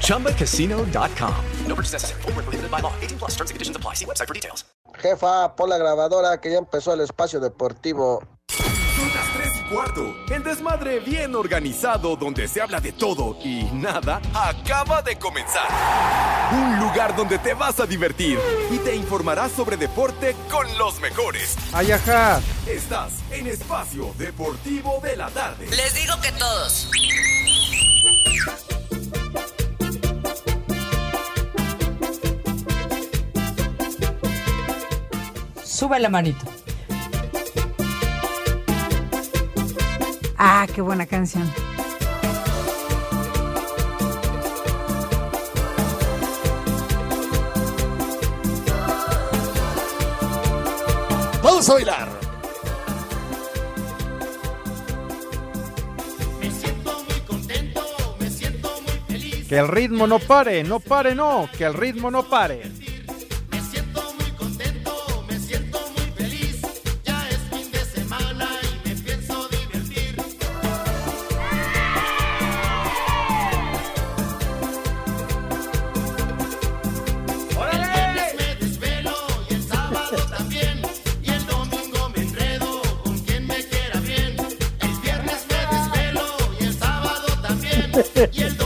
ChumbaCasino.com. No purchase necessary. Full prohibited by law. 18 plus terms and conditions apply. See website for details. Jefa, pon la grabadora que ya empezó el espacio deportivo. Son las 3 y cuarto. El desmadre bien organizado donde se habla de todo y nada acaba de comenzar. Un lugar donde te vas a divertir y te informarás sobre deporte con los mejores. Ayaja. Estás en Espacio Deportivo de la Tarde. Les digo que todos. Sube la manito. Ah, qué buena canción. Vamos a bailar. Me siento muy contento, me siento muy feliz. Que el ritmo no pare, no pare, no, que el ritmo no pare.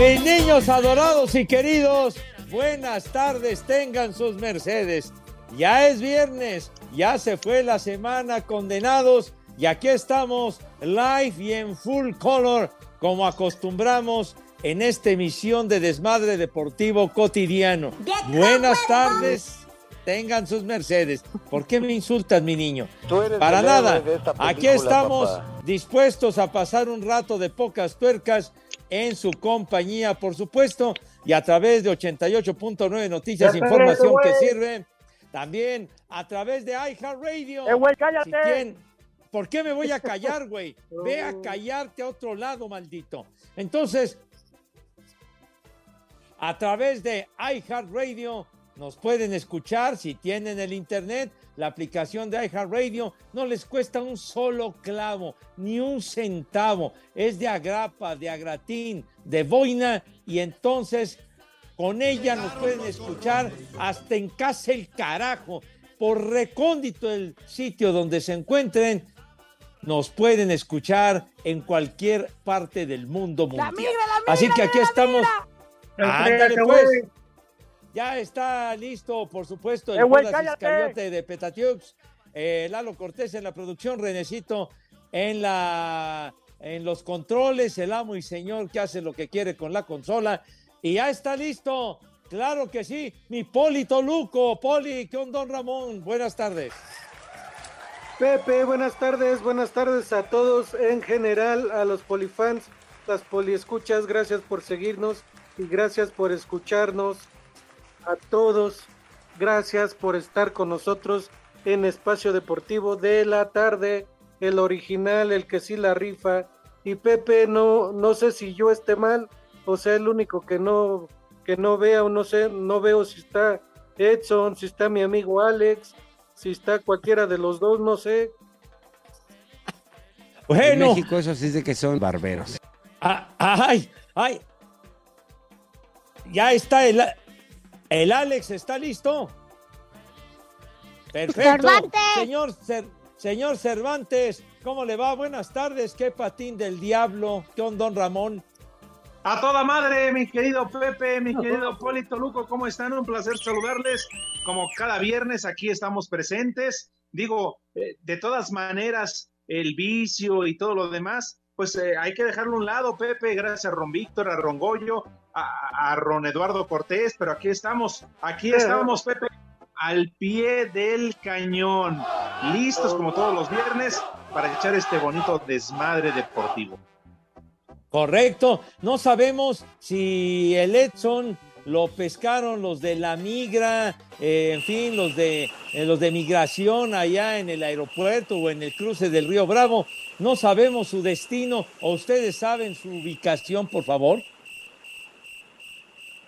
Mis niños adorados y queridos, buenas tardes, tengan sus mercedes. Ya es viernes, ya se fue la semana condenados y aquí estamos live y en full color como acostumbramos en esta emisión de Desmadre Deportivo Cotidiano. Buenas tardes, tengan sus mercedes. ¿Por qué me insultas, mi niño? Tú eres Para nada, aquí estamos papá. dispuestos a pasar un rato de pocas tuercas en su compañía, por supuesto, y a través de 88.9 Noticias, Ya información que sirve. También a través de iHeartRadio. ¡Eh, güey, cállate! Si ¿Por qué me voy a callar, güey? Ve a callarte a otro lado, maldito. Entonces, a través de iHeartRadio nos pueden escuchar si tienen el internet, la aplicación de iHeartRadio no les cuesta un solo clavo, ni un centavo. Es de agrapa, de agratín, de boina y entonces con ella nos pueden escuchar hasta en casa el carajo. Por recóndito el sitio donde se encuentren, nos pueden escuchar en cualquier parte del mundo mundial. migra, la Así que aquí la estamos. migra. Ándale, pues. Ya está listo, por supuesto, el Eh. Iscariote de Petatiux, eh, Lalo Cortés en la producción, Renecito en la en los controles, el amo y señor que hace lo que quiere con la consola. Y ya está listo, claro que sí, mi Poli Toluco. Poli, ¿qué onda, don Ramón? Buenas tardes. Pepe, buenas tardes, buenas tardes a todos en general, a los polifans, las poliescuchas, gracias por seguirnos y gracias por escucharnos. A todos, gracias por estar con nosotros en Espacio Deportivo de la tarde, el original, el que sí la rifa. Y Pepe, no, no sé si yo esté mal, o sea, el único que no, que no vea o no sé, no veo si está Edson, si está mi amigo Alex, si está cualquiera de los dos, no sé. En Bueno, México eso sí es de que son barberos. ah, ay, ay. Ya está el, el Alex, ¿está listo? Perfecto. Cervantes. Señor, Cer- señor Cervantes, ¿cómo le va? Buenas tardes. ¿Qué patín del diablo? ¿Qué onda, don Ramón? A toda madre, mi querido Pepe, mi querido Polito Luco, ¿cómo están? Un placer saludarles. Como cada viernes, aquí estamos presentes. Digo, eh, de todas maneras, el vicio y todo lo demás, pues eh, hay que dejarlo a un lado, Pepe, gracias a Ron Víctor, a Ron Goyo, a, a Ron Eduardo Cortés, pero aquí estamos, aquí estamos, Pepe, al pie del cañón, listos como todos los viernes para echar este bonito desmadre deportivo. Correcto. No sabemos si el Edson lo pescaron los de la migra, eh, en fin, los de, eh, los de migración allá en el aeropuerto o en el cruce del río Bravo. No sabemos su destino o ustedes saben su ubicación, por favor.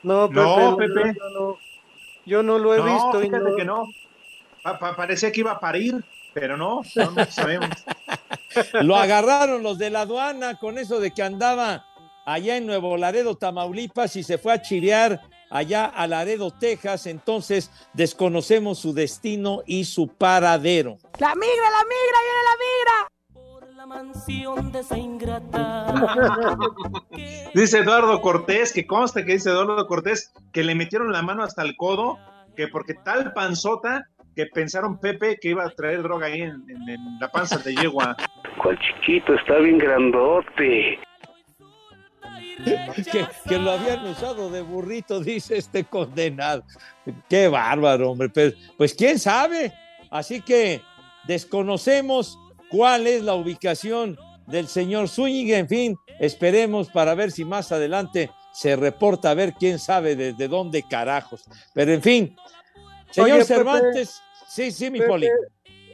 No, Pepe, No, Pepe. Yo no, yo no lo he No, visto. y fíjate no- que no. Pa- pa- parecía que iba a parir, pero no, no, no sabemos. Lo agarraron los de la aduana con eso de que andaba allá en Nuevo Laredo, Tamaulipas, y se fue a chirear allá a Laredo, Texas. Entonces desconocemos su destino y su paradero. La migra, la migra, viene la migra. La mansión de esa ingrata. Dice Eduardo Cortés, que consta que dice Eduardo Cortés que le metieron la mano hasta el codo, que porque tal panzota que pensaron Pepe que iba a traer droga ahí en, en- en la panza de yegua. ¿Cuál chiquito? Está bien grandote. que, que lo habían usado de burrito, dice este condenado. Qué bárbaro, hombre. Pues, pues quién sabe. Así que desconocemos cuál es la ubicación del señor Zúñiga. En fin, esperemos para ver si más adelante se reporta a ver quién sabe desde dónde carajos. Pero en fin, señor Oye, Pepe, Cervantes, sí, sí, mi Pepe, poli.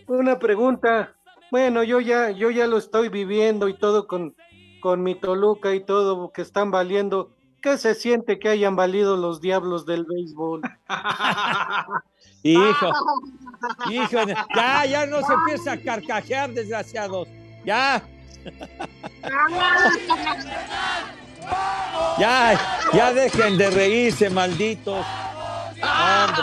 Una pregunta. Bueno, yo ya, yo ya lo estoy viviendo y todo con, con mi Toluca y todo que están valiendo. ¿Qué se siente que hayan valido los diablos del béisbol? Hijo, hijo, ya, ya no se empieza a carcajear, desgraciados. Ya. Ya, ya dejen de reírse, malditos. Hombre.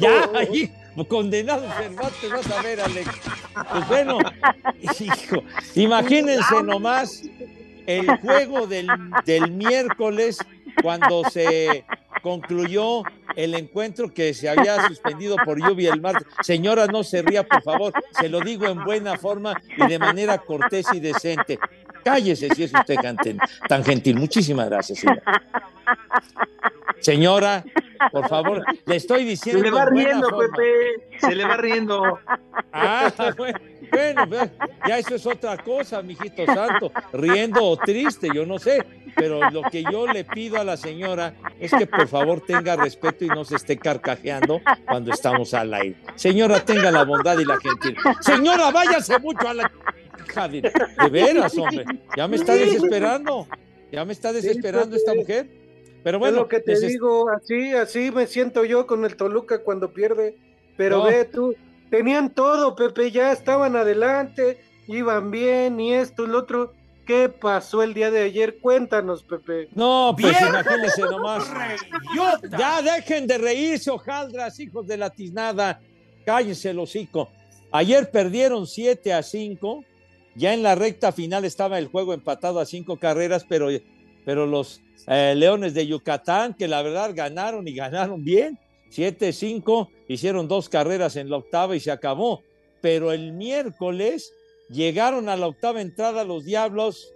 Ya, hijo, condenado Cervantes, vas a ver, Alex. Pues bueno, hijo, imagínense nomás el juego del, del miércoles cuando se concluyó el encuentro que se había suspendido por lluvia el martes. Señora, no se ría, por favor. Se lo digo en buena forma y de manera cortés y decente. Cállese si es usted tan, tan gentil. Muchísimas gracias, señora. Señora, por favor, le estoy diciendo. Se le va riendo. Pepe. Se le va riendo. Ah, bueno, bueno, ya eso es otra cosa, mijito santo, riendo o triste, yo no sé, pero lo que yo le pido a la señora es que por favor tenga respeto y no se esté carcajeando cuando estamos al aire. Señora, tenga la bondad y la gentileza. Señora, váyase mucho a la... hija De, veras, hombre, ya me está desesperando, ya me está desesperando esta mujer. Pero bueno, es lo que te digo, así, así me siento yo con el Toluca cuando pierde. Pero No. ve tú, tenían todo, Pepe, ya estaban adelante, iban bien, y esto y lo otro. ¿Qué pasó el día de ayer? Cuéntanos, Pepe. No, pues imagínense nomás. Ya dejen de reírse, hojaldras, hijos de la tiznada. Cállense el hocico. Ayer perdieron 7 a 5. Ya en la recta final estaba el juego empatado a cinco carreras, pero, pero los eh, Leones de Yucatán, que la verdad ganaron y ganaron bien. 7-5, hicieron dos carreras en la octava y se acabó. Pero el miércoles llegaron a la octava entrada los Diablos.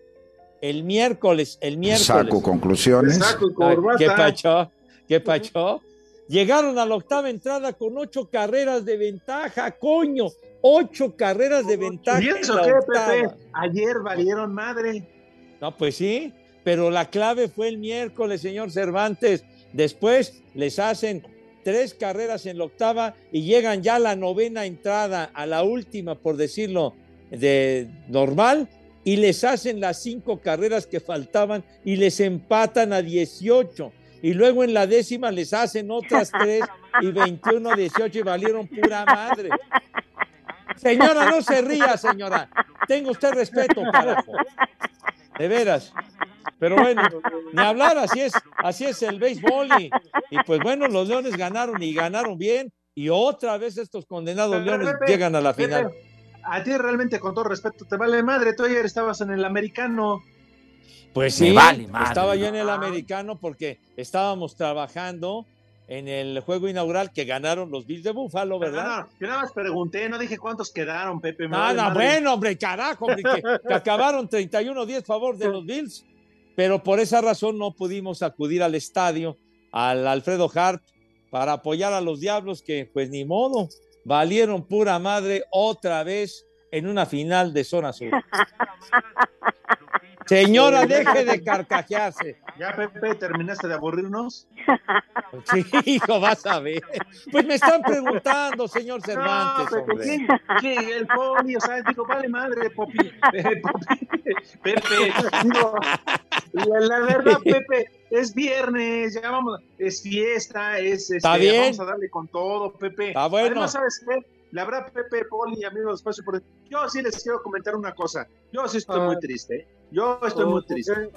El miércoles, el miércoles. Saco conclusiones. Ay, ¿Qué pacho? ¿Qué pacho? Llegaron a la octava entrada con ocho carreras de ventaja, coño. Ocho carreras de ventaja. ¿Y en eso la qué. Pepe? Ayer valieron madre. No, pues sí, pero la clave fue el miércoles, señor Cervantes. Después les hacen tres carreras en la octava y llegan ya a la novena entrada, a la última, por decirlo, de normal, y les hacen las cinco carreras que faltaban y les empatan a 18. Y luego en la décima les hacen otras tres y 21 a 18 y valieron pura madre. Señora, no se ría, señora. Tenga usted respeto, carajo. De veras. Pero bueno, ni hablar, así es, así es el béisbol. Y, y pues bueno, los Leones ganaron y ganaron bien. Y otra vez estos condenados Pero, Leones Pepe, llegan a la Pepe, final. A ti realmente, con todo respeto, te vale madre. Tú ayer estabas en el americano. Pues Me sí, vale madre, estaba yo en el americano porque estábamos trabajando en el juego inaugural que ganaron los Bills de Buffalo, ¿verdad? No, no, yo nada más pregunté, no dije cuántos quedaron, Pepe. madre. bueno, hombre, carajo, hombre, que, que acabaron 31-10 favor de los Bills. Pero por esa razón no pudimos acudir al estadio, al Alfredo Hart, para apoyar a los Diablos, que pues ni modo, valieron pura madre otra vez en una final de zona sur. Señora, deje de carcajearse. Ya, Pepe, ¿terminaste de aburrirnos? Sí, hijo, vas a ver. Pues me están preguntando, señor Cervantes, No, Pepe. ¿quién- quién? el poli, o sea, digo, vale madre, Popi, eh, Popi, Pepe, digo, la, la verdad, Pepe, es viernes, ya vamos, es fiesta, es, Está este, bien. vamos a darle con todo, Pepe. Está bueno. Además, ¿sabes qué? La verdad, Pepe, Poli, amigos Espacio por yo sí les quiero comentar una cosa, yo sí estoy Ah. muy triste, ¿eh? yo estoy Oh, muy ¿por triste.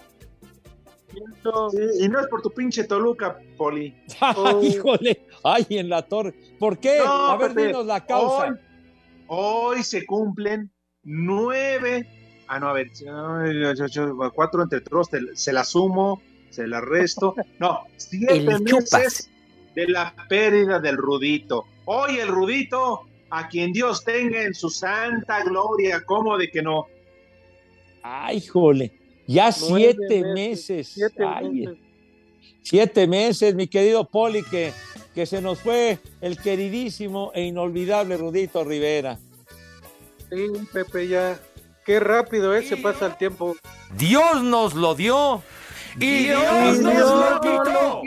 Sí, y no es por tu pinche Toluca, Poli. Ay, híjole, ay, en la torre. ¿Por qué? No, a ver, dinos la causa. Hoy, hoy se cumplen nueve. Ah, no, a ver, cuatro entre todos, se la sumo, se la resto. No, siete meses de la pérdida del Rudito. Hoy el Rudito, a quien Dios tenga en su santa gloria, ¿cómo de que no? Ay, híjole, ya Nueve siete meses. Siete Ay, meses. Siete meses, mi querido Poli, que, que se nos fue el queridísimo e inolvidable Rudito Rivera. Sí, Pepe, ya. Qué rápido, ¿eh? Se pasa el tiempo. Dios nos lo dio y Dios nos lo quitó.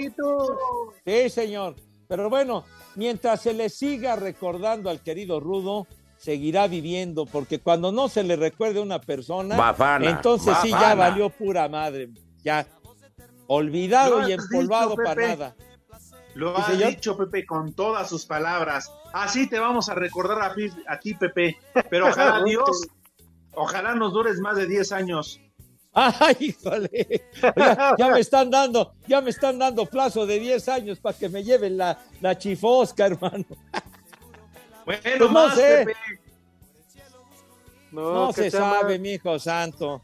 Sí, señor. Pero bueno, mientras se le siga recordando al querido Rudo, seguirá viviendo, porque cuando no se le recuerde a una persona, Bafana, entonces sí ya valió pura madre. Ya. Olvidado y empolvado dicho, para nada. Lo ha señor. dicho Pepe con todas sus palabras. Así te vamos a recordar a, ti- a ti, Pepe. Pero ojalá Dios, ojalá nos dures más de 10 años. Ay, híjole. Ya, ya me están dando, ya me están dando plazo de 10 años para que me lleven la, la chifosca, hermano. Bueno, Pues no sé. No, que se sabe, mi hijo santo.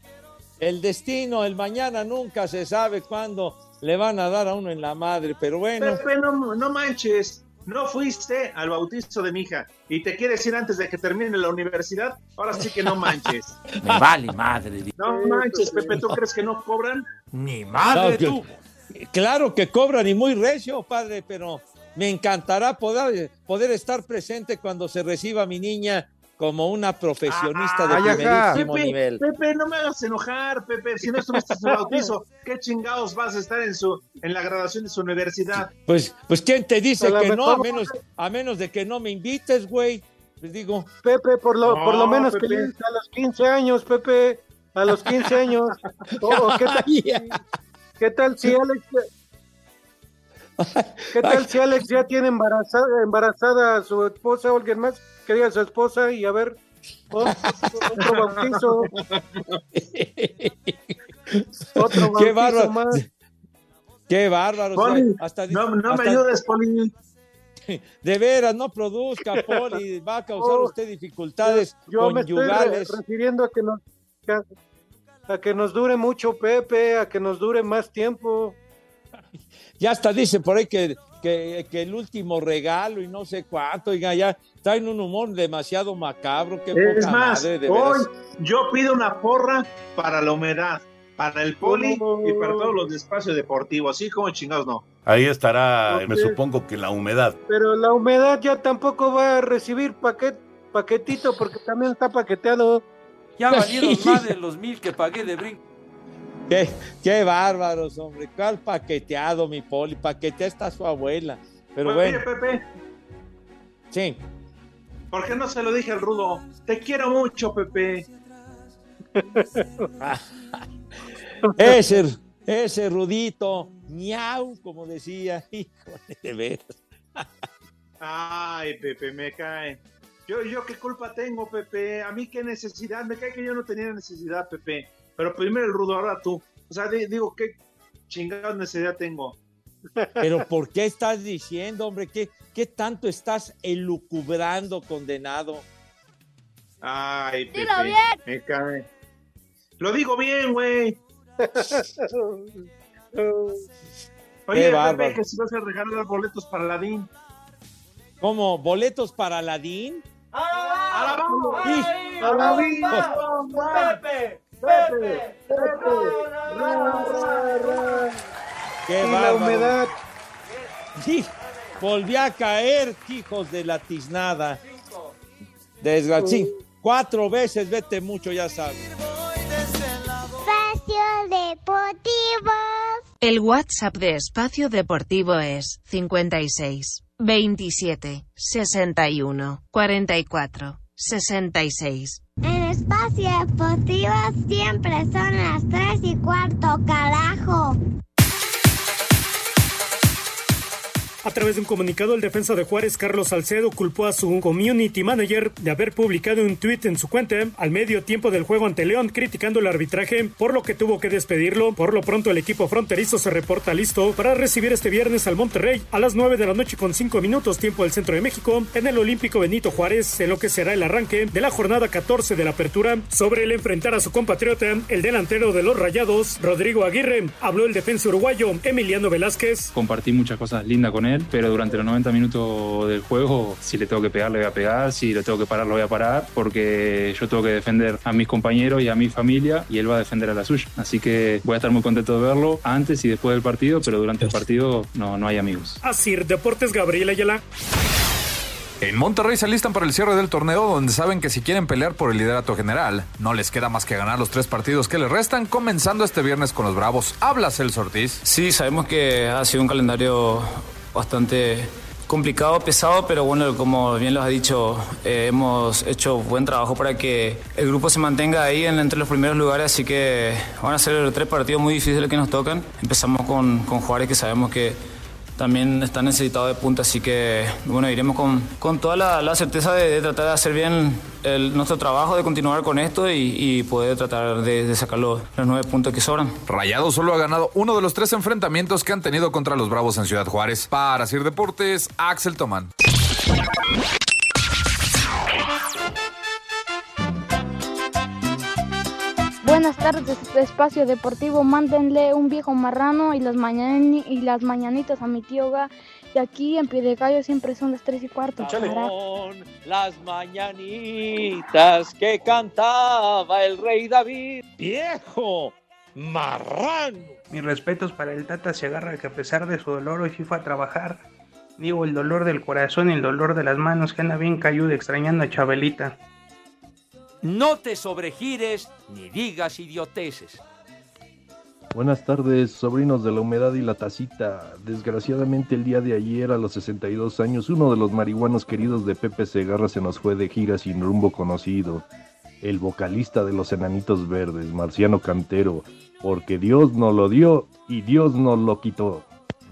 El destino, el mañana nunca se sabe cuándo le van a dar a uno en la madre, pero bueno. Pepe, no, no manches. No fuiste al bautizo de mi hija y te quieres ir antes de que termine la universidad. Ahora sí que no manches. Me vale madre. No manches, Pepe. ¿Tú crees que no cobran? Ni madre que- tú. Claro que cobran y muy recio, padre, pero me encantará poder, poder estar presente cuando se reciba mi niña como una profesionista de Ay, ajá. primerísimo Pepe, nivel. Pepe, no me hagas enojar, Pepe. Si no estuviste en su bautizo, ¿qué chingados vas a estar en su en la graduación de su universidad? Pues, pues ¿quién te dice que no? A menos, a menos de que no me invites, güey. Les digo, Pepe, por lo, por lo No, menos que Pepe. a los 15 años, Pepe. A los 15 años. O- o ¿qué, tal, qué tal si Alex... ¿Qué tal si Alex ya tiene embarazada, embarazada a su esposa o alguien más que diga a su esposa y a ver oh, otro bautizo? Otro bautizo Qué bárbaro. más. qué bárbaro. Poli, soy. Hasta, No, no me ayudes, Poli. De veras, no produzca, Poli. Va a causar Oh, usted dificultades Yo me estoy re- conyugales. refiriendo a que nos a que nos dure mucho Pepe, a que nos dure más tiempo. Ya hasta dice por ahí que, que, que el último regalo y no sé cuánto, oiga, ya traen un humor demasiado macabro. Qué Es poca más, madre, de hoy veras. yo pido una porra para la humedad, para el poli y para todos los de espacio deportivo, así como chingados no. Ahí estará, me supongo que la humedad. Pero la humedad ya tampoco va a recibir paquet, paquetito porque también está paqueteado. Ya valieron más de los mil que pagué de brinco. Qué, qué bárbaros, hombre. ¿Cuál paqueteado, mi Poli? Paquetea está su abuela. Pero Oye, bueno, Pepe, sí. ¿por qué no se lo dije al rudo? Te quiero mucho, Pepe. Ese, ese rudito, ñau, como decía. Híjole, de veras. Ay, Pepe, me cae. Yo, yo qué culpa tengo, Pepe. A mí qué necesidad. Me cae que yo no tenía necesidad, Pepe. Pero primero el rudo, ahora tú. O sea, di- digo, qué chingada necesidad tengo. Pero ¿por qué estás diciendo, hombre? ¿Qué, qué tanto estás elucubrando, condenado? Ay, Pepe. Dilo bien. Me cae. Lo digo bien, güey. Oye. Pepe, que si vas a regalar boletos para la DIN. ¿Cómo? ¿Boletos para Aladín? ¡Alabama! Sí. Pepe, Pepe, ¡Qué Y la humedad. Sí, volví a caer, hijos de la tiznada. Desgraciado. Cuatro veces, vete mucho, ya sabes. Espacio Deportivo. El WhatsApp de Espacio Deportivo es 56 27 61 44 66. Espacio Deportivo siempre son las tres y cuarto, carajo. A través de un comunicado, el defensa de Juárez, Carlos Salcedo, culpó a su community manager de haber publicado un tweet en su cuenta al medio tiempo del juego ante León, criticando el arbitraje, por lo que tuvo que despedirlo. Por lo pronto, el equipo fronterizo se reporta listo para recibir este viernes al Monterrey a las 9 de la noche con 5 minutos tiempo del centro de México en el Olímpico Benito Juárez, en lo que será el arranque de la jornada 14 de la apertura. Sobre el enfrentar a su compatriota, el delantero de los Rayados, Rodrigo Aguirre, habló el defensa uruguayo, Emiliano Velázquez. Compartí muchas cosas lindas con él pero durante los 90 minutos del juego, si le tengo que pegar, le voy a pegar, si le tengo que parar, lo voy a parar, porque yo tengo que defender a mis compañeros y a mi familia y él va a defender a la suya. Así que voy a estar muy contento de verlo antes y después del partido, pero durante el partido no, no hay amigos. Así, Deportes Gabriel Ayala. En Monterrey se alistan para el cierre del torneo donde saben que si quieren pelear por el liderato general, no les queda más que ganar los tres partidos que les restan, comenzando este viernes con los Bravos. Habla Celso Ortiz. Sí, sabemos que ha sido un calendario bastante complicado, pesado, pero bueno, como bien los ha dicho, eh, hemos hecho buen trabajo para que el grupo se mantenga ahí en, entre los primeros lugares, así que van a ser tres partidos muy difíciles que nos tocan. Empezamos con, con Juárez, que sabemos que también está necesitado de punta, así que bueno, iremos con, con toda la, certeza de, tratar de hacer bien nuestro trabajo, de continuar con esto y, poder tratar de, de sacar los, los, nueve puntos que sobran. Rayado solo ha ganado uno de los tres enfrentamientos que han tenido contra los Bravos en Ciudad Juárez. Para Sir Deportes, Axel Tomán. Buenas tardes, Espacio Deportivo. Mándenle un viejo marrano y las, mañani y las mañanitas a mi tío Ga. Y aquí en Piedegallo siempre son las 3 y cuarto. Son las mañanitas que cantaba el rey David. ¡Viejo! ¡Marrano! Mis respetos para el Tata se agarra que a pesar de su dolor hoy sí fue a trabajar. Digo, el dolor del corazón y el dolor de las manos que anda bien cayudo extrañando a Chabelita. No te sobregires ni digas idioteces. Buenas tardes, sobrinos de la humedad y la tacita. Desgraciadamente el día de ayer, a los 62 años, uno de los marihuanos queridos de Pepe Segarra se nos fue de gira sin rumbo conocido. El vocalista de los Enanitos Verdes, Marciano Cantero, porque Dios nos lo dio y Dios nos lo quitó.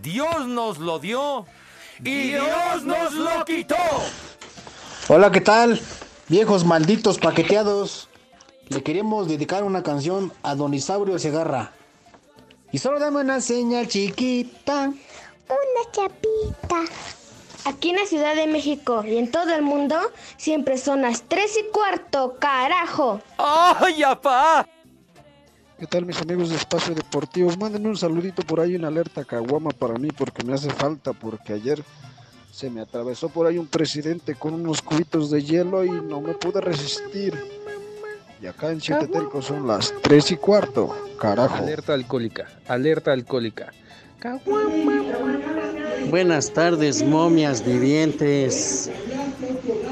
Dios nos lo dio y Dios nos lo quitó. Hola, ¿qué tal? Viejos malditos paqueteados, le queremos dedicar una canción a Don Isaurio Segarra. Y solo dame una señal chiquita. Una chapita. Aquí en la Ciudad de México y en todo el mundo siempre son las 3 y cuarto, carajo. ¡Ay, apá! ¿Qué tal mis amigos de Espacio Deportivo? Mándenme un saludito por ahí, una alerta caguama para mí porque me hace falta, porque ayer se me atravesó por ahí un presidente con unos cubitos de hielo y no me pude resistir. Y acá en Siete Telco son las 3 y cuarto, carajo. Alerta alcohólica, alerta alcohólica. Buenas tardes, momias vivientes.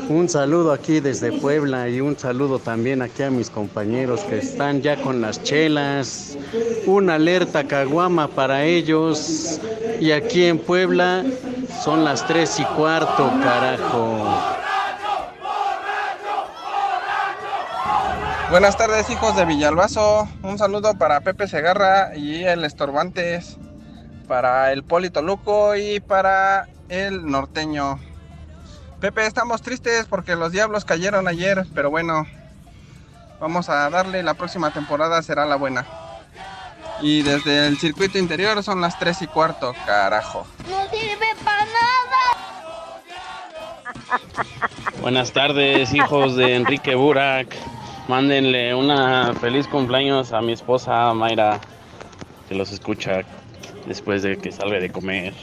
Un saludo aquí desde Puebla y un saludo también aquí a mis compañeros que están ya con las chelas. Una alerta caguama para ellos. Y aquí en Puebla son las tres y cuarto, carajo. Buenas tardes, hijos de Villalbazo. Un saludo para Pepe Segarra y el Estorbantes, para el Polito Luco y para el Norteño. Pepe, estamos tristes porque los diablos cayeron ayer, pero bueno, vamos a darle, la próxima temporada será la buena. Y desde el circuito interior son las 3 y cuarto, carajo. No sirve para nada. Buenas tardes, hijos de Enrique Burak. Mándenle una feliz cumpleaños a mi esposa Mayra, que los escucha después de que salga de comer.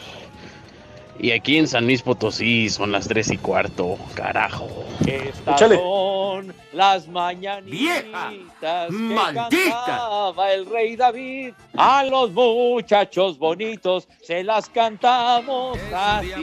Y aquí en San Luis Potosí son las 3 y cuarto, carajo. Estas son las mañanitas ¡Vieja! que ¡Maldita! cantaba el rey David. A los muchachos bonitos se las cantamos así.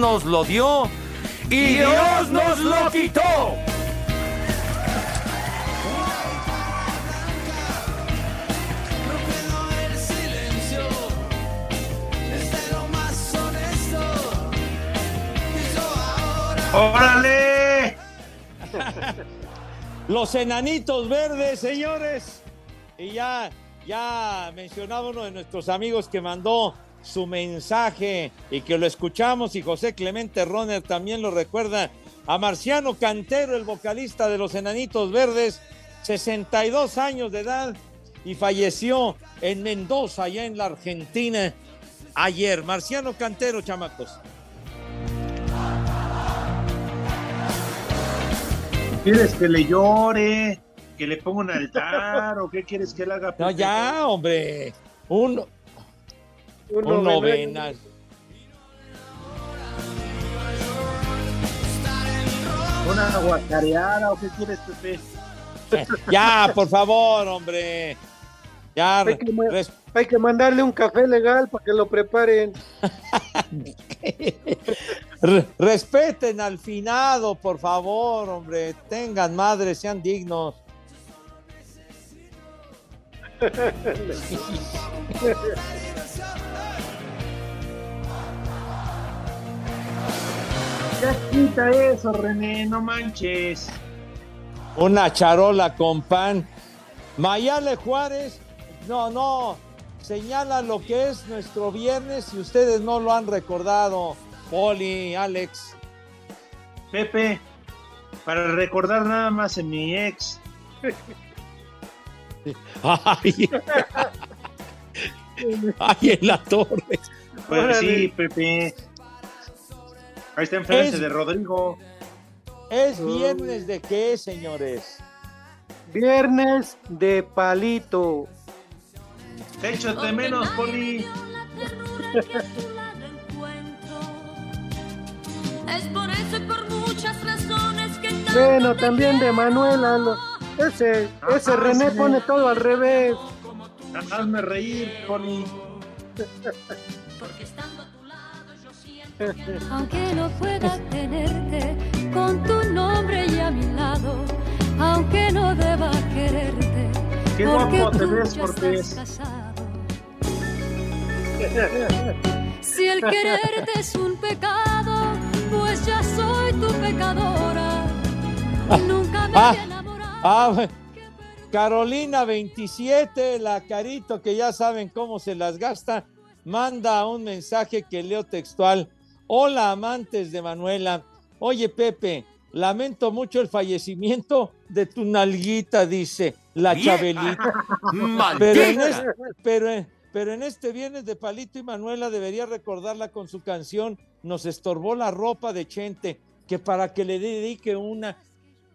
Nos lo dio y Dios nos lo quitó. ¡Órale! Los enanitos verdes, señores. Y ya, ya mencionaba uno de nuestros amigos que mandó su mensaje y que lo escuchamos y José Clemente Roner también lo recuerda a Marciano Cantero, el vocalista de los Enanitos Verdes, 62 años de edad y falleció en Mendoza, allá en la Argentina, ayer. Marciano Cantero, chamacos. ¿Quieres que le llore? ¿Que le ponga un altar? ¿O qué quieres que él haga? No, ya, hombre. Un, un, un novena. ¿Una guacareada o qué quieres, Pepe? Ya, por favor, hombre. Ya, hay que, hay que, mandarle un café legal para que lo preparen. Respeten al finado, por favor, hombre. Tengan madre, sean dignos. Ya quita eso, René, no manches. Una charola con pan. Mayale Juárez, no, no, señala lo que es nuestro viernes y ustedes no lo han recordado. Poli, Alex. Pepe, para recordar nada más en mi ex. Ay, Ay en la torre. Pues sí, Pepe. Ahí está enfrente Es- de Rodrigo. ¿Es viernes de qué, señores? Viernes de palito. Échate menos, Poli. Es por eso y por muchas razones que tanto Bueno, también de Manuela. lo- Ese, ese Ah, René sí. pone todo al revés. Hazme reír, Poli. Aunque no pueda tenerte con tu nombre y a mi lado, aunque no deba quererte, Qué porque guapo te tú ves, ya Cortés. estás casado. Si el quererte es un pecado, pues ya soy tu pecadora. Nunca me Ah, he enamorado. ah, Carolina 27, la carito que ya saben cómo se las gasta, manda un mensaje que leo textual. Hola amantes de Manuela. Oye Pepe, lamento mucho el fallecimiento de tu nalguita, dice la ¡Vieja! Chabelita. Pero en, este, pero, en- pero en este viernes de Palito y Manuela debería recordarla con su canción Nos estorbó la ropa de Chente, que para que le dedique una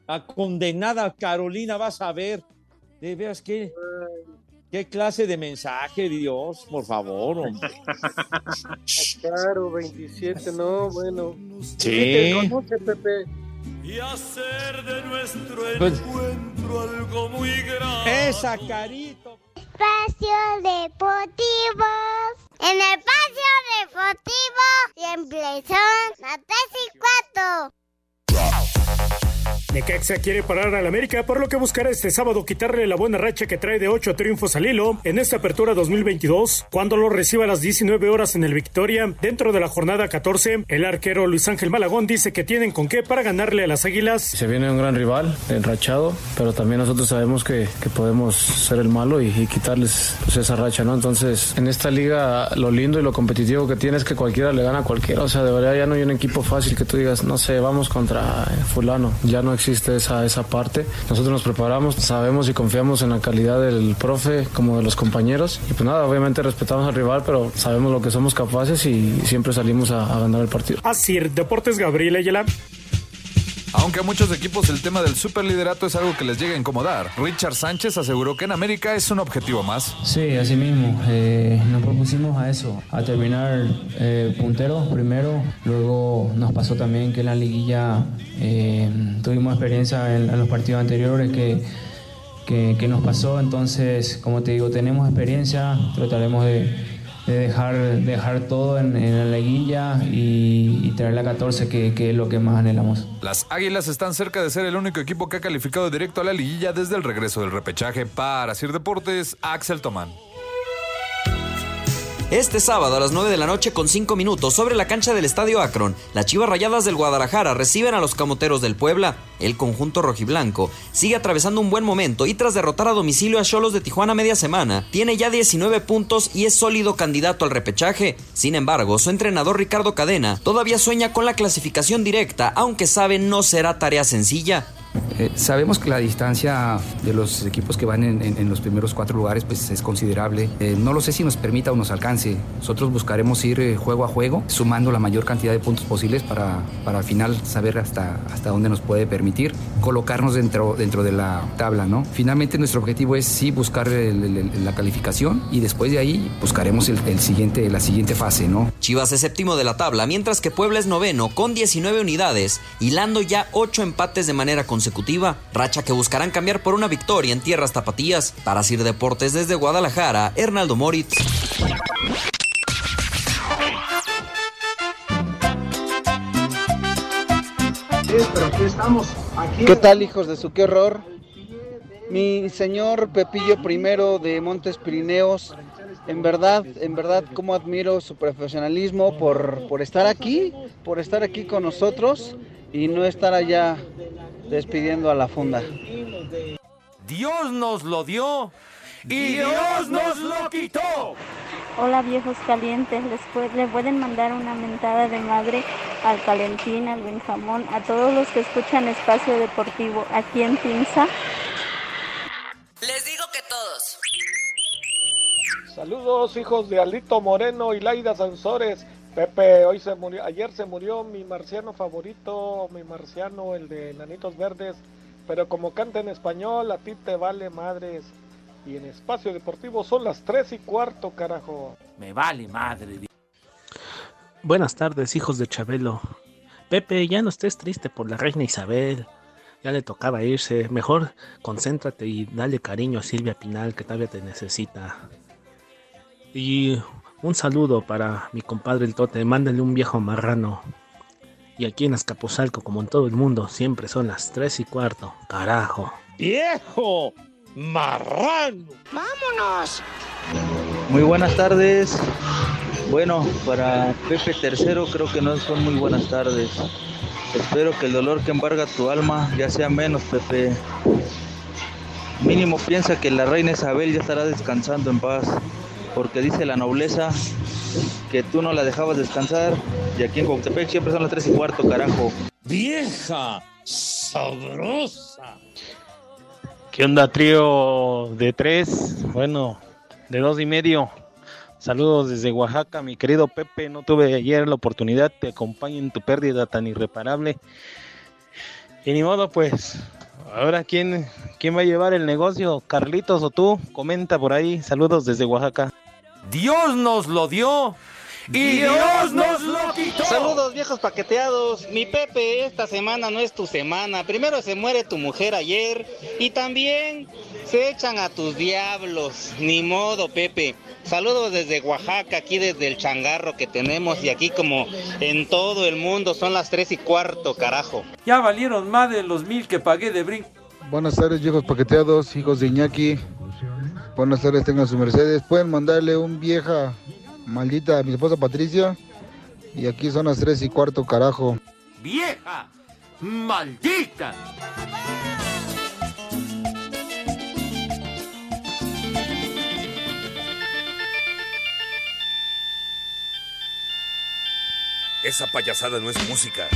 a condenada Carolina vas a ver. De veras qué, qué clase de mensaje, Dios, por favor. hombre. Claro, 27, no, bueno. Sí. te conoce, Pepe? Y hacer de nuestro Pues- encuentro algo muy grande. Esa carito. Espacio Deportivo. En el espacio deportivo siempre son las 3 y 4. Necaxa quiere parar al América, por lo que buscará este sábado quitarle la buena racha que trae de 8 triunfos al hilo en esta apertura 2022. Cuando lo reciba a las 19 horas en el Victoria, dentro de la jornada 14, el arquero Luis Ángel Malagón dice que tienen con qué para ganarle a las Águilas. Se viene un gran rival, enrachado, pero también nosotros sabemos que, que podemos ser el malo y, quitarles pues, esa racha, ¿no? Entonces, en esta liga, lo lindo y lo competitivo que tiene es que cualquiera le gana a cualquiera. O sea, de verdad ya no hay un equipo fácil que tú digas, no sé, vamos contra eh, fulano. No existe esa, esa parte. Nosotros nos preparamos, sabemos y confiamos en la calidad del profe como de los compañeros. Y pues nada, obviamente respetamos al rival, pero sabemos lo que somos capaces y siempre salimos a, a ganar el partido. Así, Deportes Gabriel Ayala. Aunque a muchos equipos el tema del superliderato es algo que les llega a incomodar, Richard Sánchez aseguró que en América es un objetivo más. Sí, así mismo. Eh, nos propusimos a eso, a terminar eh, punteros primero. Luego nos pasó también que en la liguilla eh, tuvimos experiencia en, los partidos anteriores que que, que nos pasó. Entonces, como te digo, tenemos experiencia, trataremos de, de dejar, dejar todo en, la liguilla y, y traer la 14, que, que es lo que más anhelamos. Las Águilas están cerca de ser el único equipo que ha calificado directo a la liguilla desde el regreso del repechaje. Para Sir Deportes, Axel Tomán. Este sábado a las 9 de la noche con 5 minutos sobre la cancha del Estadio Akron, las Chivas Rayadas del Guadalajara reciben a los Camoteros del Puebla. El conjunto rojiblanco sigue atravesando un buen momento y tras derrotar a domicilio a Cholos de Tijuana media semana, tiene ya 19 puntos y es sólido candidato al repechaje. Sin embargo, su entrenador Ricardo Cadena todavía sueña con la clasificación directa, aunque sabe no será tarea sencilla. Eh, sabemos que la distancia de los equipos que van en, los primeros cuatro lugares pues, es considerable. Eh, no lo sé si nos permita o nos alcance. Nosotros buscaremos ir eh, juego a juego, sumando la mayor cantidad de puntos posibles para, para al final saber hasta, hasta dónde nos puede permitir colocarnos dentro, dentro de la tabla. ¿no? Finalmente nuestro objetivo es sí buscar la calificación y después de ahí buscaremos el, siguiente, la siguiente fase. ¿no? Chivas es séptimo de la tabla, mientras que Puebla es noveno con 19 unidades, hilando ya 8 empates de manera racha que buscarán cambiar por una victoria en tierras tapatías. Para Sir Deportes desde Guadalajara, Hernaldo Moritz. ¿Qué tal, hijos de su qué horror? Mi señor Pepillo I de Montes Pirineos, en verdad, en verdad, cómo admiro su profesionalismo por, por estar aquí, por estar aquí con nosotros y no estar allá despidiendo a la funda. Dios nos lo dio y Dios nos lo quitó. Hola viejos calientes, les pue- le pueden mandar una mentada de madre al Calentín, al Benjamón, a todos los que escuchan Espacio Deportivo aquí en Pinza. Les digo que todos. Saludos, hijos de Alito Moreno y Laida Sansores. Pepe, hoy se murió, ayer se murió mi marciano favorito, mi marciano, el de Nanitos Verdes. Pero como canta en español, a ti te vale madres. Y en espacio deportivo son las tres y cuarto, carajo. Me vale madre. Buenas tardes, hijos de Chabelo. Pepe, ya no estés triste por la reina Isabel. Ya le tocaba irse. Mejor concéntrate y dale cariño a Silvia Pinal, que todavía te necesita. Y un saludo para mi compadre el Tote. Mándale un viejo marrano. Y aquí en Azcapotzalco, como en todo el mundo, siempre son las tres y cuarto. Carajo. ¡Viejo! ¡Marrano! ¡Vámonos! Muy buenas tardes. Bueno, para Pepe III creo que no son muy buenas tardes. Espero que el dolor que embarga tu alma ya sea menos, Pepe. Mínimo piensa que la reina Isabel ya estará descansando en paz, porque dice la nobleza que tú no la dejabas descansar y aquí en Coctepec siempre son las tres y cuarto, carajo. ¡Vieja! ¡Sabrosa! ¿Qué onda, trío de tres? Bueno, de dos y medio. Saludos desde Oaxaca, mi querido Pepe. No tuve ayer la oportunidad, te acompaño en tu pérdida tan irreparable. Y ni modo, pues, ahora quién, quién va a llevar el negocio, Carlitos o tú. Comenta por ahí. Saludos desde Oaxaca. Dios nos lo dio y Dios nos lo quitó. Saludos viejos paqueteados. Mi Pepe, esta semana no es tu semana. Primero se muere tu mujer ayer y también se echan a tus diablos. Ni modo, Pepe. Saludos desde Oaxaca, aquí desde el changarro que tenemos y aquí como en todo el mundo son las tres y cuarto, carajo. Ya valieron más de los mil que pagué de brinco. Buenas tardes, viejos paqueteados, hijos de Iñaki. Buenas tardes, tengan su Mercedes. Pueden mandarle un vieja maldita a mi esposa Patricia. Y aquí son las tres y cuarto, carajo. ¡Vieja! ¡Maldita! Esa payasada no es música.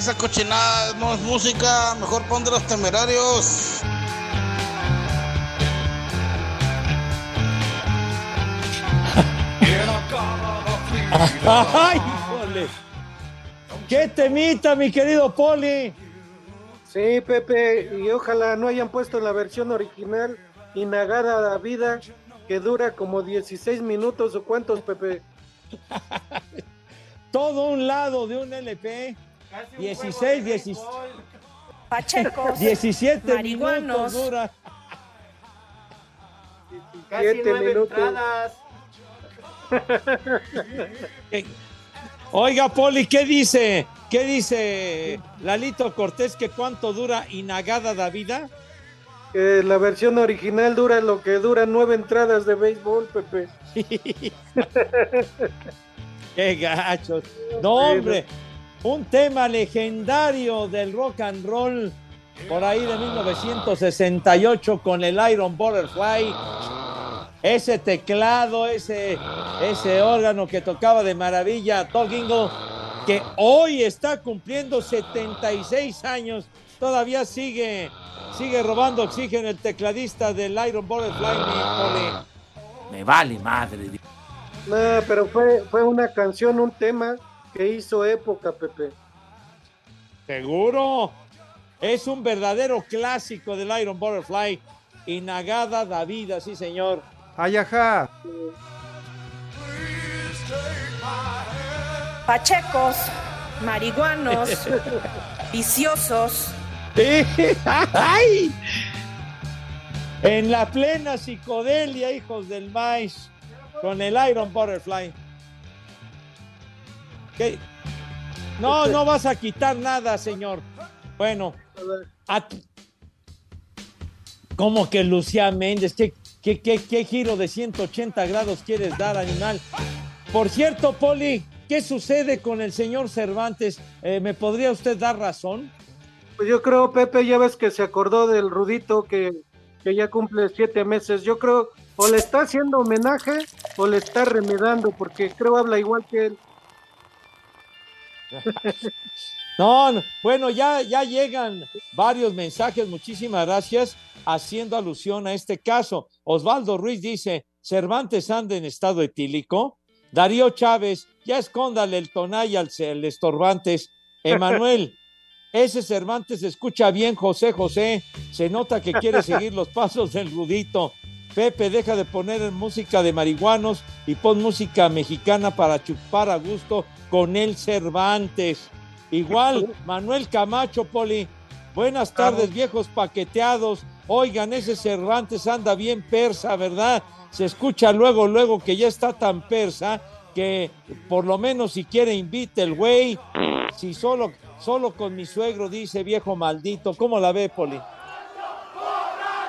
Esa cochinada no es música, mejor pon de los temerarios. ¡Ay! ¡Qué temita, mi querido Poli! Sí, Pepe, y ojalá no hayan puesto en la versión original Inagada la vida, que dura como 16 minutos o cuántos, Pepe. todo un lado de un LP. 16, 16. Pachecos. 17 marihuanos. minutos dura. Casi Siete nueve minutos. entradas. Eh, Oiga, Poli, ¿qué dice? ¿Qué dice Lalito Cortés que cuánto dura Inagada Davida? Que la versión original dura lo que duran nueve entradas de béisbol, Pepe. Qué gachos. No, hombre, un tema legendario del rock and roll por ahí de 1968 con el Iron Butterfly. Ese teclado, ese, ese órgano que tocaba de maravilla Todd Ingle, que hoy está cumpliendo 76 años, todavía sigue, sigue robando oxígeno el tecladista del Iron Butterfly. mi Poli. Me vale madre. No, pero fue, fue una canción, un tema que hizo época, Pepe. Seguro. Es un verdadero clásico del Iron Butterfly. Inagada Davida, sí, señor. Ayaja. Pachecos, marihuanos, viciosos. ¡Ay! En la plena psicodelia, hijos del maíz, con el Iron Butterfly. ¿Qué? No, no vas a quitar nada, señor. Bueno, a- ¿cómo que Lucía Méndez? ¿Qué, qué, qué, qué giro de 180 grados quieres dar, animal? Por cierto, Poli, ¿qué sucede con el señor Cervantes? Eh, ¿Me podría usted dar razón? Pues yo creo, Pepe, ya ves que se acordó del Rudito que, que ya cumple siete meses. Yo creo, o le está haciendo homenaje o le está remedando, porque creo habla igual que él. No, no, bueno, ya, ya llegan varios mensajes, muchísimas gracias, haciendo alusión a este caso. Osvaldo Ruiz dice, Cervantes anda en estado etílico. Darío Chávez, ya escóndale el tonay al el estorbantes. Emanuel, ese Cervantes escucha bien, José José, se nota que quiere seguir los pasos del Rudito. Pepe, deja de poner música de marihuanos y pon música mexicana para chupar a gusto con el Cervantes. Igual, Manuel Camacho, Poli. Buenas tardes, viejos paqueteados. Oigan, ese Cervantes anda bien persa, ¿verdad? Se escucha luego, luego que ya está tan persa que por lo menos si quiere invite el güey. Si solo, solo con mi suegro dice viejo maldito. ¿Cómo la ve, Poli?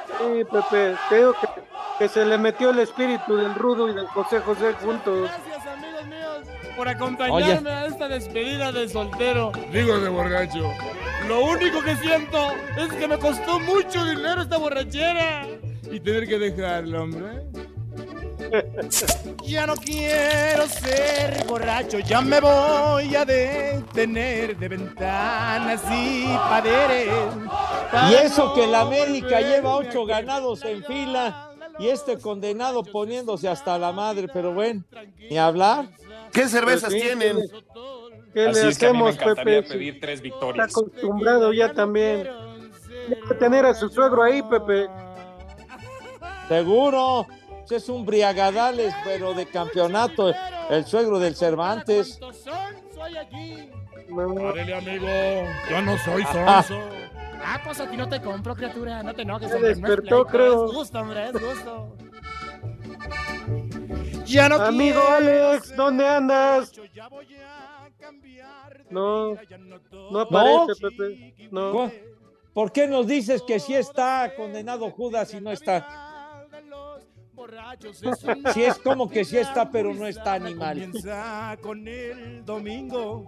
Sí, Pepe, creo que, que se le metió el espíritu del Rudo y del José José juntos. Gracias, por acompañarme a esta despedida de soltero. Digo, de borracho. Lo único que siento es que me costó mucho dinero esta borrachera. Y tener que dejarlo, hombre. Ya no quiero ser borracho, ya me voy a detener de ventanas y paredes. Y eso que la América lleva ocho ganados en fila y este condenado poniéndose hasta la madre, pero bueno, ni hablar. ¿Qué cervezas Pues sí, tienen? ¿Qué Así le es que a mí me hacemos, Pepe? pedir tres Está victorias. acostumbrado ya también. Debe tener a su suegro ahí, Pepe. Seguro, es un briagadales, pero de campeonato, el suegro del Cervantes. Árele, amigo, yo no soy sonso. Ah, pues a ti no te compro, criatura, no te enojes. Se hombre, no es despertó, creo. Es gusto, hombre, es gusto. Ya no Amigo quiero Alex, ¿dónde andas? No, no aparece, Pepe. No. ¿Cu- ¿Por qué nos dices que sí está condenado Judas y no está? Si es como que sí está, pero no está animal. Con el domingo.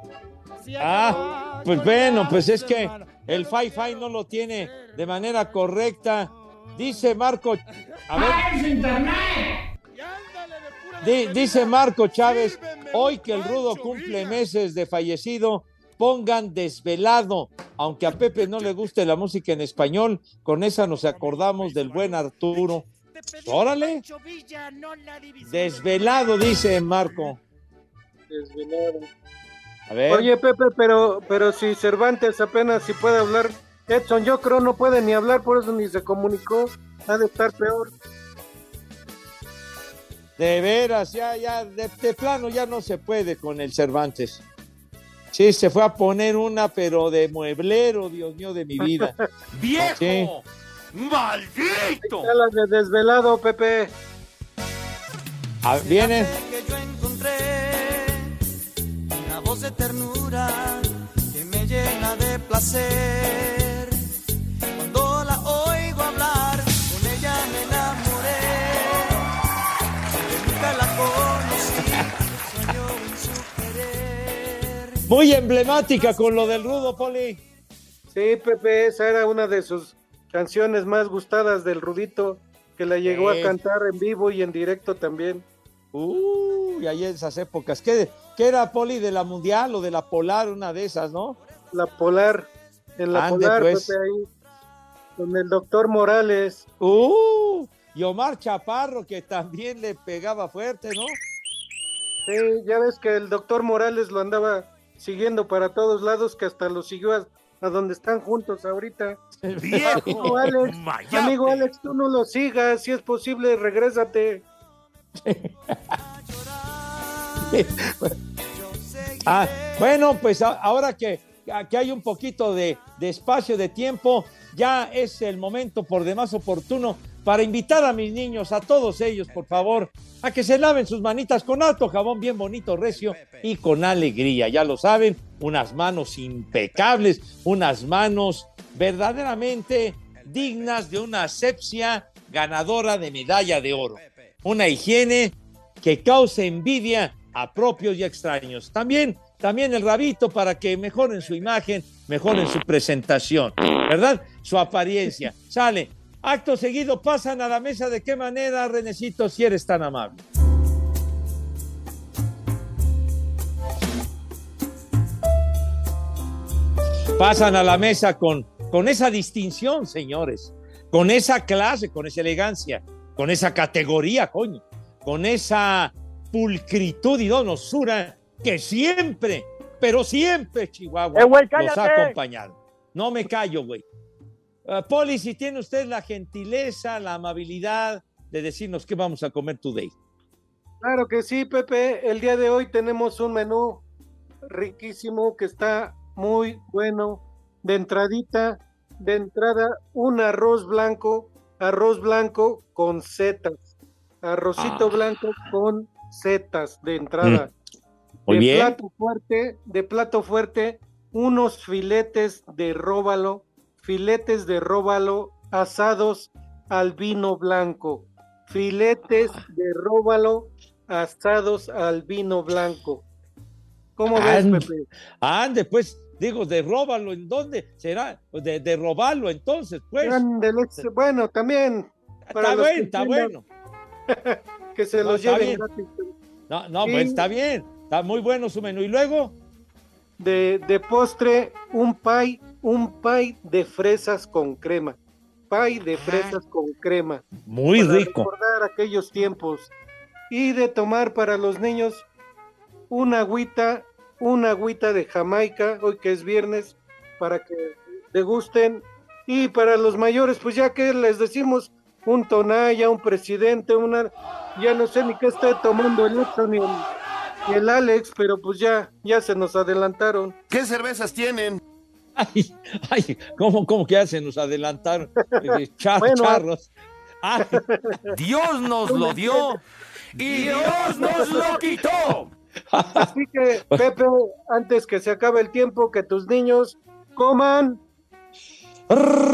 Ah, pues bueno, pues es que el Fi-Fi no lo tiene de manera correcta. Dice Marco, a ver. Di- dice Marco Chávez, hoy que el Rudo cumple meses de fallecido, pongan desvelado, aunque a Pepe no le guste la música en español, con esa nos acordamos del buen Arturo. Órale, desvelado, dice Marco. Desvelado. A ver. Oye, Pepe, pero, pero si Cervantes apenas si puede hablar, Edson, yo creo no puede ni hablar, por eso ni se comunicó. Ha de estar peor. De veras, ya, ya, de, de plano ya no se puede con el Cervantes. Sí, se fue a poner una, pero de mueblero, Dios mío, de mi vida. ¡Viejo! Sí. ¡Maldito! Ya las de desvelado, Pepe. Ah, viene. que yo encontré una voz de ternura que me llena de placer. Muy emblemática con lo del rudo, Poli. Sí, Pepe, esa era una de sus canciones más gustadas del Rudito, que la llegó Sí. a cantar en vivo y en directo también. Uy, ahí en esas épocas. ¿Qué, qué era, Poli, de la Mundial o de la Polar? Una de esas, ¿no? La Polar, en la Ande, Polar, pues. Pepe, ahí, con el doctor Morales. Uh, y Omar Chaparro, que también le pegaba fuerte, ¿no? Sí, ya ves que el doctor Morales lo andaba siguiendo para todos lados, que hasta lo siguió a, a donde están juntos ahorita. Amigo Alex, amigo Alex, tú no lo sigas, si es posible, regrésate. Ah, bueno, pues ahora que, que hay un poquito de, de espacio, de tiempo, ya es el momento por demás oportuno para invitar a mis niños, a todos ellos, por favor, a que se laven sus manitas con alto jabón bien bonito, recio y con alegría. Ya lo saben, unas manos impecables, unas manos verdaderamente dignas de una asepsia ganadora de medalla de oro. Una higiene que cause envidia a propios y extraños. También, también el rabito para que mejoren su imagen, mejoren su presentación, ¿verdad? Su apariencia. Sale. Acto seguido pasan a la mesa. ¿De qué manera, Renecito, si eres tan amable? Pasan a la mesa con, con esa distinción, señores, con esa clase, con esa elegancia, con esa categoría, coño, con esa pulcritud y donosura que siempre, pero siempre Chihuahua Eh, güey, los ha acompañado. No me callo, güey. Ah, Poli, si tiene usted la gentileza, la amabilidad de decirnos qué vamos a comer today. Claro que sí, Pepe. El día de hoy tenemos un menú riquísimo que está muy bueno. De entradita, de entrada, un arroz blanco, arroz blanco con setas. Arrocito Ah. blanco con setas de entrada. Muy de bien. plato fuerte, de plato fuerte, unos filetes de róbalo, filetes de róbalo asados al vino blanco. Filetes de róbalo asados al vino blanco. ¿Cómo ves, Ande, Pepe? ande, pues, digo, de róbalo, ¿en dónde? ¿Será? De, de robarlo, entonces, pues. Bueno, también. para Está bueno, que está bueno. Que se No, los lleven gratis. No, no, Y- pues está bien. Está muy bueno su menú. ¿Y luego? de, de postre un pie, un pie de fresas con crema. Pie de fresas con crema. Muy para rico. Recordar aquellos tiempos. Y de tomar para los niños una agüita, una agüita de Jamaica, hoy que es viernes, para que degusten. Y para los mayores, pues ya que les decimos un tonalla, un presidente, una, ya no sé ni qué está tomando el Edson ni el, ni el Alex, pero pues ya, ya se nos adelantaron. ¿Qué cervezas tienen? Ay, ay, ¿cómo, cómo que se nos adelantaron? Eh, char- Bueno. charros. Ay, Dios nos lo dio y Dios nos lo quitó. Así que, Pepe, antes que se acabe el tiempo, que tus niños coman. rico.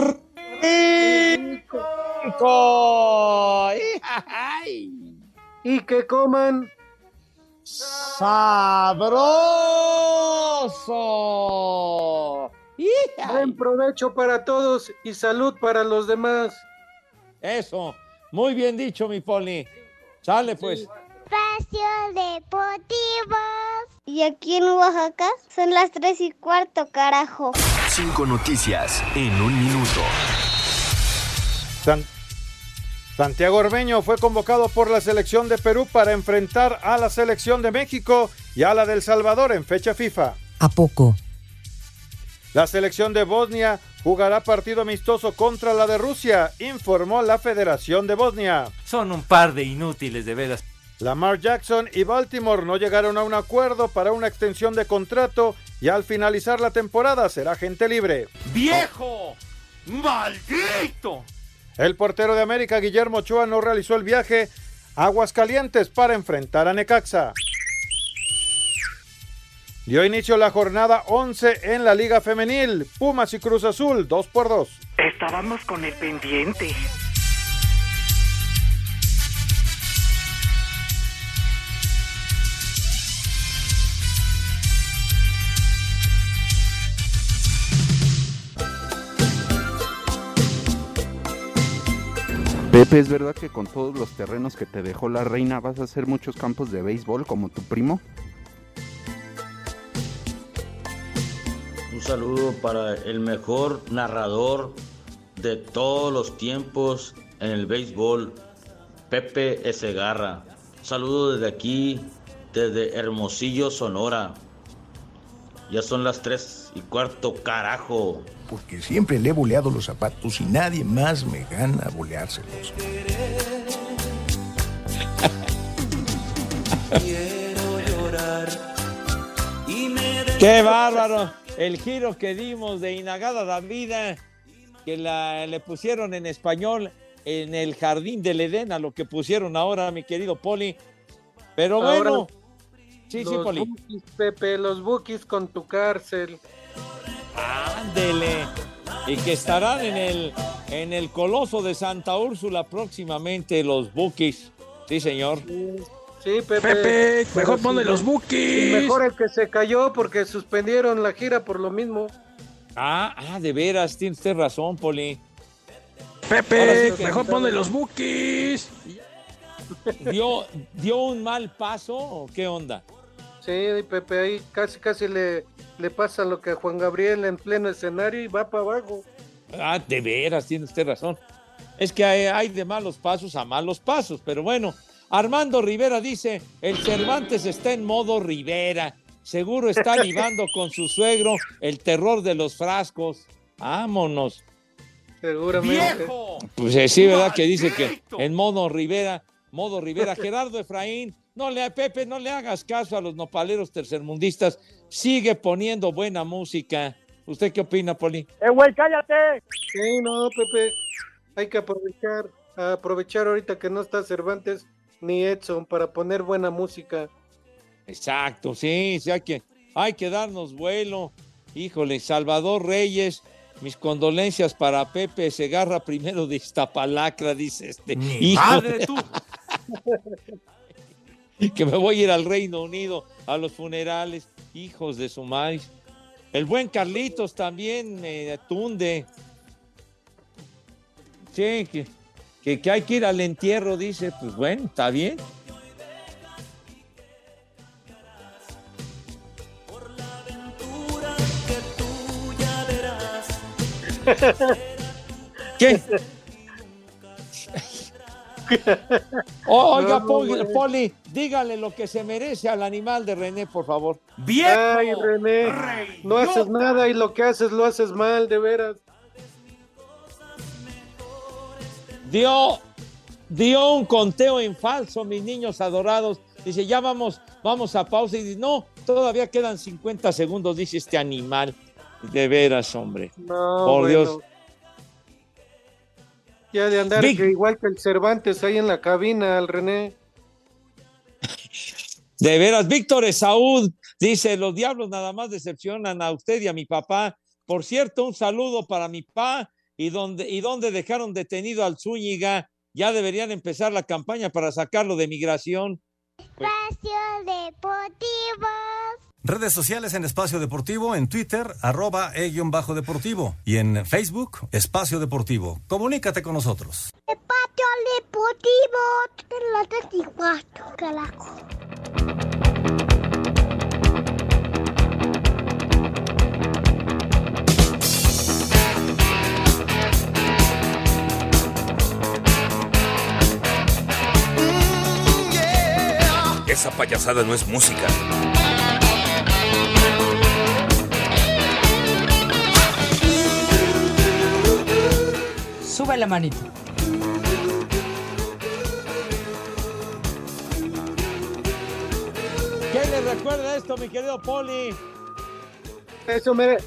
Y que coman. sabroso. Buen provecho para todos y salud para los demás. Eso, muy bien dicho, mi Poli. Sale pues. Espacio Deportivo. Y aquí en Oaxaca son las tres y cuarto, carajo. Cinco noticias en un minuto. San- Santiago Ormeño fue convocado por la selección de Perú para enfrentar a la selección de México y a la del Salvador en fecha FIFA. ¿A poco? La selección de Bosnia jugará partido amistoso contra la de Rusia, informó la Federación de Bosnia. Son un par de inútiles de veras. Lamar Jackson y Baltimore no llegaron a un acuerdo para una extensión de contrato y al finalizar la temporada será gente libre. ¡Viejo! ¡Maldito! El portero de América, Guillermo Ochoa, no realizó el viaje a Aguascalientes para enfrentar a Necaxa. Dio inicio la jornada 11 en la Liga Femenil. Pumas y Cruz Azul, 2 por 2. Estábamos con el pendiente. Pepe, ¿es verdad que con todos los terrenos que te dejó la reina vas a hacer muchos campos de béisbol como tu primo? Un saludo para el mejor narrador de todos los tiempos en el béisbol, Pepe Esegarra. Un saludo desde aquí, desde Hermosillo, Sonora. Ya son las tres y cuarto, carajo. Porque siempre le he boleado los zapatos y nadie más me gana a boleárselos. ¡Qué bárbaro! El giro que dimos de Inagada Davida, que la, le pusieron en español en el jardín del Edén, a lo que pusieron ahora, mi querido Poli. Pero Ahora, bueno, sí, sí, los Poli. bookies, Pepe, los bookies con tu cárcel. Ándele. Y que estarán en el, en el Coloso de Santa Úrsula próximamente los Bookies. Sí, señor. Sí, Pepe. Pepe, mejor sí, ponle no. los bookies. Y Mejor el que se cayó porque suspendieron la gira por lo mismo. Ah, ah, de veras, tiene usted razón, Poli. Pepe, sí mejor ponle los bookies. ¿Dio, ¿Dio un mal paso o qué onda? Sí, Pepe, ahí casi casi le, le pasa lo que a Juan Gabriel en pleno escenario y va para abajo. Ah, de veras, tiene usted razón. Es que hay, hay de malos pasos a malos pasos, pero bueno. Armando Rivera dice, el Cervantes está en modo Rivera. Seguro está libando con su suegro el terror de los frascos. Vámonos. Seguramente. Pues eh, sí, ¿verdad? Que dice que en modo Rivera, modo Rivera. Gerardo Efraín, no le, Pepe, no le hagas caso a los nopaleros tercermundistas. Sigue poniendo buena música. ¿Usted qué opina, Poli? ¡Eh, güey, cállate! Sí, no, Pepe. Hay que aprovechar, aprovechar ahorita que no está Cervantes ni Edson para poner buena música. Exacto, sí, sí, hay que, hay que darnos vuelo. Híjole, Salvador Reyes, mis condolencias para Pepe Segarra, primero de Iztapalacra, dice este. Hijo madre, de- tú. que me voy a ir al Reino Unido a los funerales, hijos de su madre. El buen Carlitos también me tunde. Sí, que, que, que hay que ir al entierro, dice, pues bueno, está bien. ¿Qué? Oiga, No, Poli, dígale lo que se merece al animal de René, por favor. Ay, René, no haces nada y lo que haces lo haces mal, de veras. Dio, dio un conteo en falso, mis niños adorados. Dice, ya vamos, vamos a pausa. Y dice, no, todavía quedan 50 segundos, dice este animal. De veras, hombre. No, por bueno. Dios. Ya de andar que igual que el Cervantes ahí en la cabina, al René. De veras, Víctor Esaúd dice, los diablos nada más decepcionan a usted y a mi papá. Por cierto, un saludo para mi papá y donde, y donde dejaron detenido al Zúñiga. Ya deberían empezar la campaña para sacarlo de migración. Espacio Deportivo. Redes sociales en Espacio Deportivo, en Twitter, arroba e-deportivo y en Facebook, Espacio Deportivo. Comunícate con nosotros. Espacio Deportivo. De las 34, carajo. Esa payasada no es música. Sube la manito. le recuerda esto, mi querido Poli? Eso me,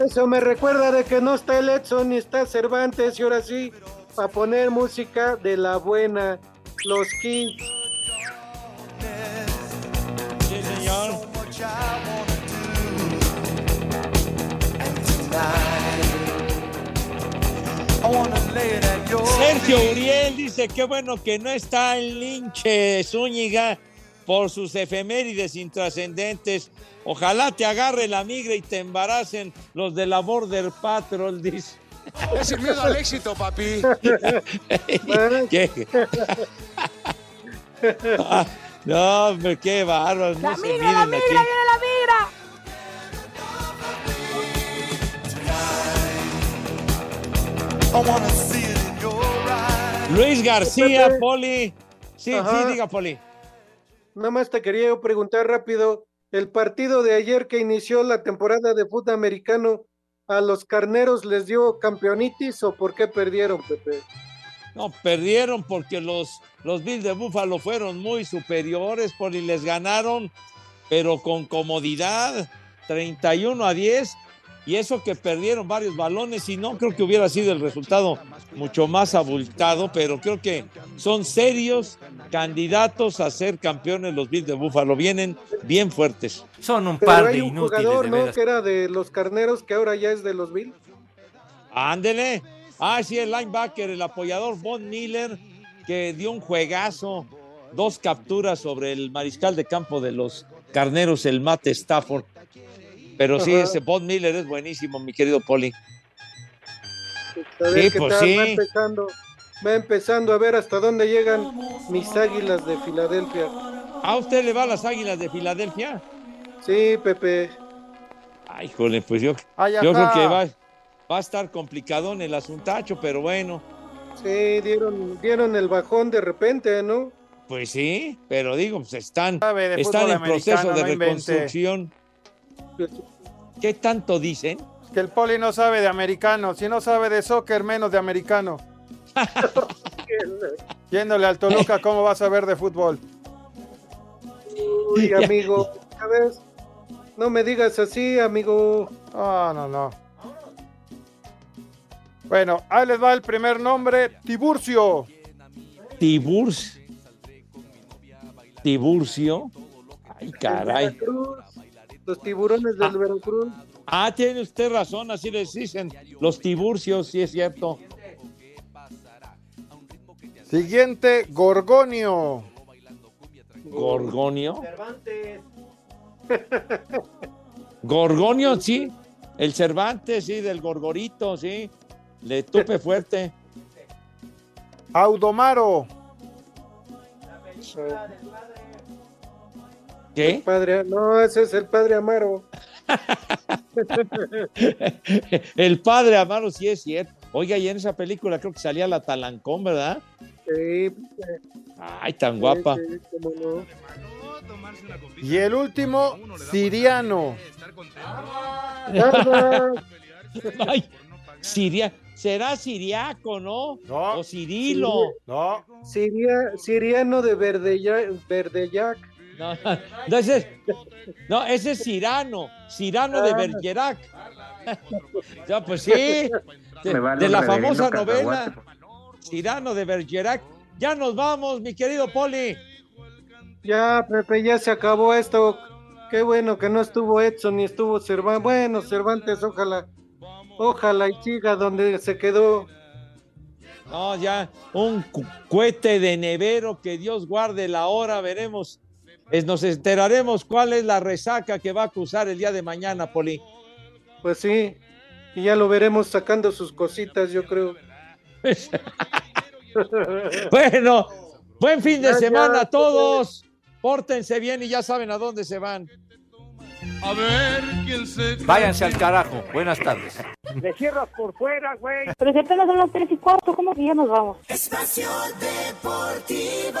eso me recuerda de que no está el Edson ni está Cervantes y ahora sí, a poner música de la buena, los Kings. Sergio Uriel dice qué bueno que no está el linche Zúñiga por sus efemérides intrascendentes. Ojalá te agarre la migra y te embaracen los de la Border Patrol, dice. Es el miedo al éxito, papi. ¿Qué? Ah, no, hombre, qué bárbaro. La no se migra, la migra, viene la migra. Luis García, Pepe. Poli. Sí, Ajá. sí, diga, Poli. Nada más te quería yo preguntar rápido, el partido de ayer que inició la temporada de fútbol americano, ¿a los carneros les dio campeonitis o por qué perdieron, Pepe? No, perdieron porque los, los Bills de Buffalo fueron muy superiores, Poli, les ganaron, pero con comodidad, 31 a 10, y eso que perdieron varios balones, y no creo que hubiera sido el resultado mucho más abultado, pero creo que son serios candidatos a ser campeones los Bills de Buffalo, vienen bien fuertes. Son un Pero hay un jugador, ¿no? Que era de los carneros, que ahora ya es de los Bills. Ándele. Ah, sí, el linebacker, el apoyador Von Miller, que dio un juegazo, dos capturas sobre el mariscal de campo de los carneros, el Matt Stafford. Pero sí, Ajá. ese Von Miller es buenísimo, mi querido Poli. Sí, pues tal, sí. va empezando, va empezando a ver hasta dónde llegan mis águilas de Filadelfia. ¿A usted le va a las águilas de Filadelfia? Sí, Pepe. Ay, jole, pues yo, Ay, yo creo que va, va a estar complicado en el asuntacho, pero bueno, Sí, dieron, dieron el bajón de repente, ¿no? pues sí, pero digo, pues están, están en proceso de no invente. ¿Qué tanto dicen? Que el poli no sabe de americano. Si no sabe de soccer, menos de americano. Yéndole al Toluca, ¿cómo vas a saber de fútbol? Uy, amigo, ¿sabes? No me digas así, amigo. No, no, no. Bueno, ahí les va el primer nombre, Tiburcio. Tiburcio. Tiburcio. Ay, caray. Los tiburones del Veracruz. Ah, tiene usted razón, así les dicen. Los tiburcios, sí es cierto. Siguiente, Gorgonio. Gorgonio. Gorgonio, sí. El Cervantes, sí, del Gorgorito, sí. Le tupe fuerte. Audomaro. ¿Qué? El padre, no, ese es el padre Amaro. El padre Amaro, sí es cierto. Oiga, y en esa película creo que salía la Talancón, ¿verdad? Sí, Ay, tan guapa. sí, sí, cómo no. Y el último, Siriano. Ay, Siria, será siriaco, ¿no? O Cirilo. No. Siria- siriano de Verdeyac. No, no, ese es, no, ese es Cirano, Cirano de Ah. Bergerac. ya, pues sí, de, la famosa novela Cirano de Bergerac. Ya nos vamos, mi querido Poli. Ya, Pepe, ya se acabó esto. Qué bueno que no estuvo Edson ni estuvo Cervantes. Bueno, Cervantes, ojalá. Ojalá y siga donde se quedó. No, ya, un cu- cohete de nevero, que Dios guarde la hora, veremos. Es- nos enteraremos cuál es la resaca que va a acusar el día de mañana, Poli. Pues sí. Y ya lo veremos sacando sus cositas, yo creo. Bueno, buen fin de Gracias, semana a todos. Pórtense bien y ya saben a dónde se van. A ver quién se. Váyanse al carajo. Buenas tardes. Le cierras por fuera, güey. Pero si apenas son las tres y cuarto, ¿cómo que ya nos vamos? Espacio Deportivo.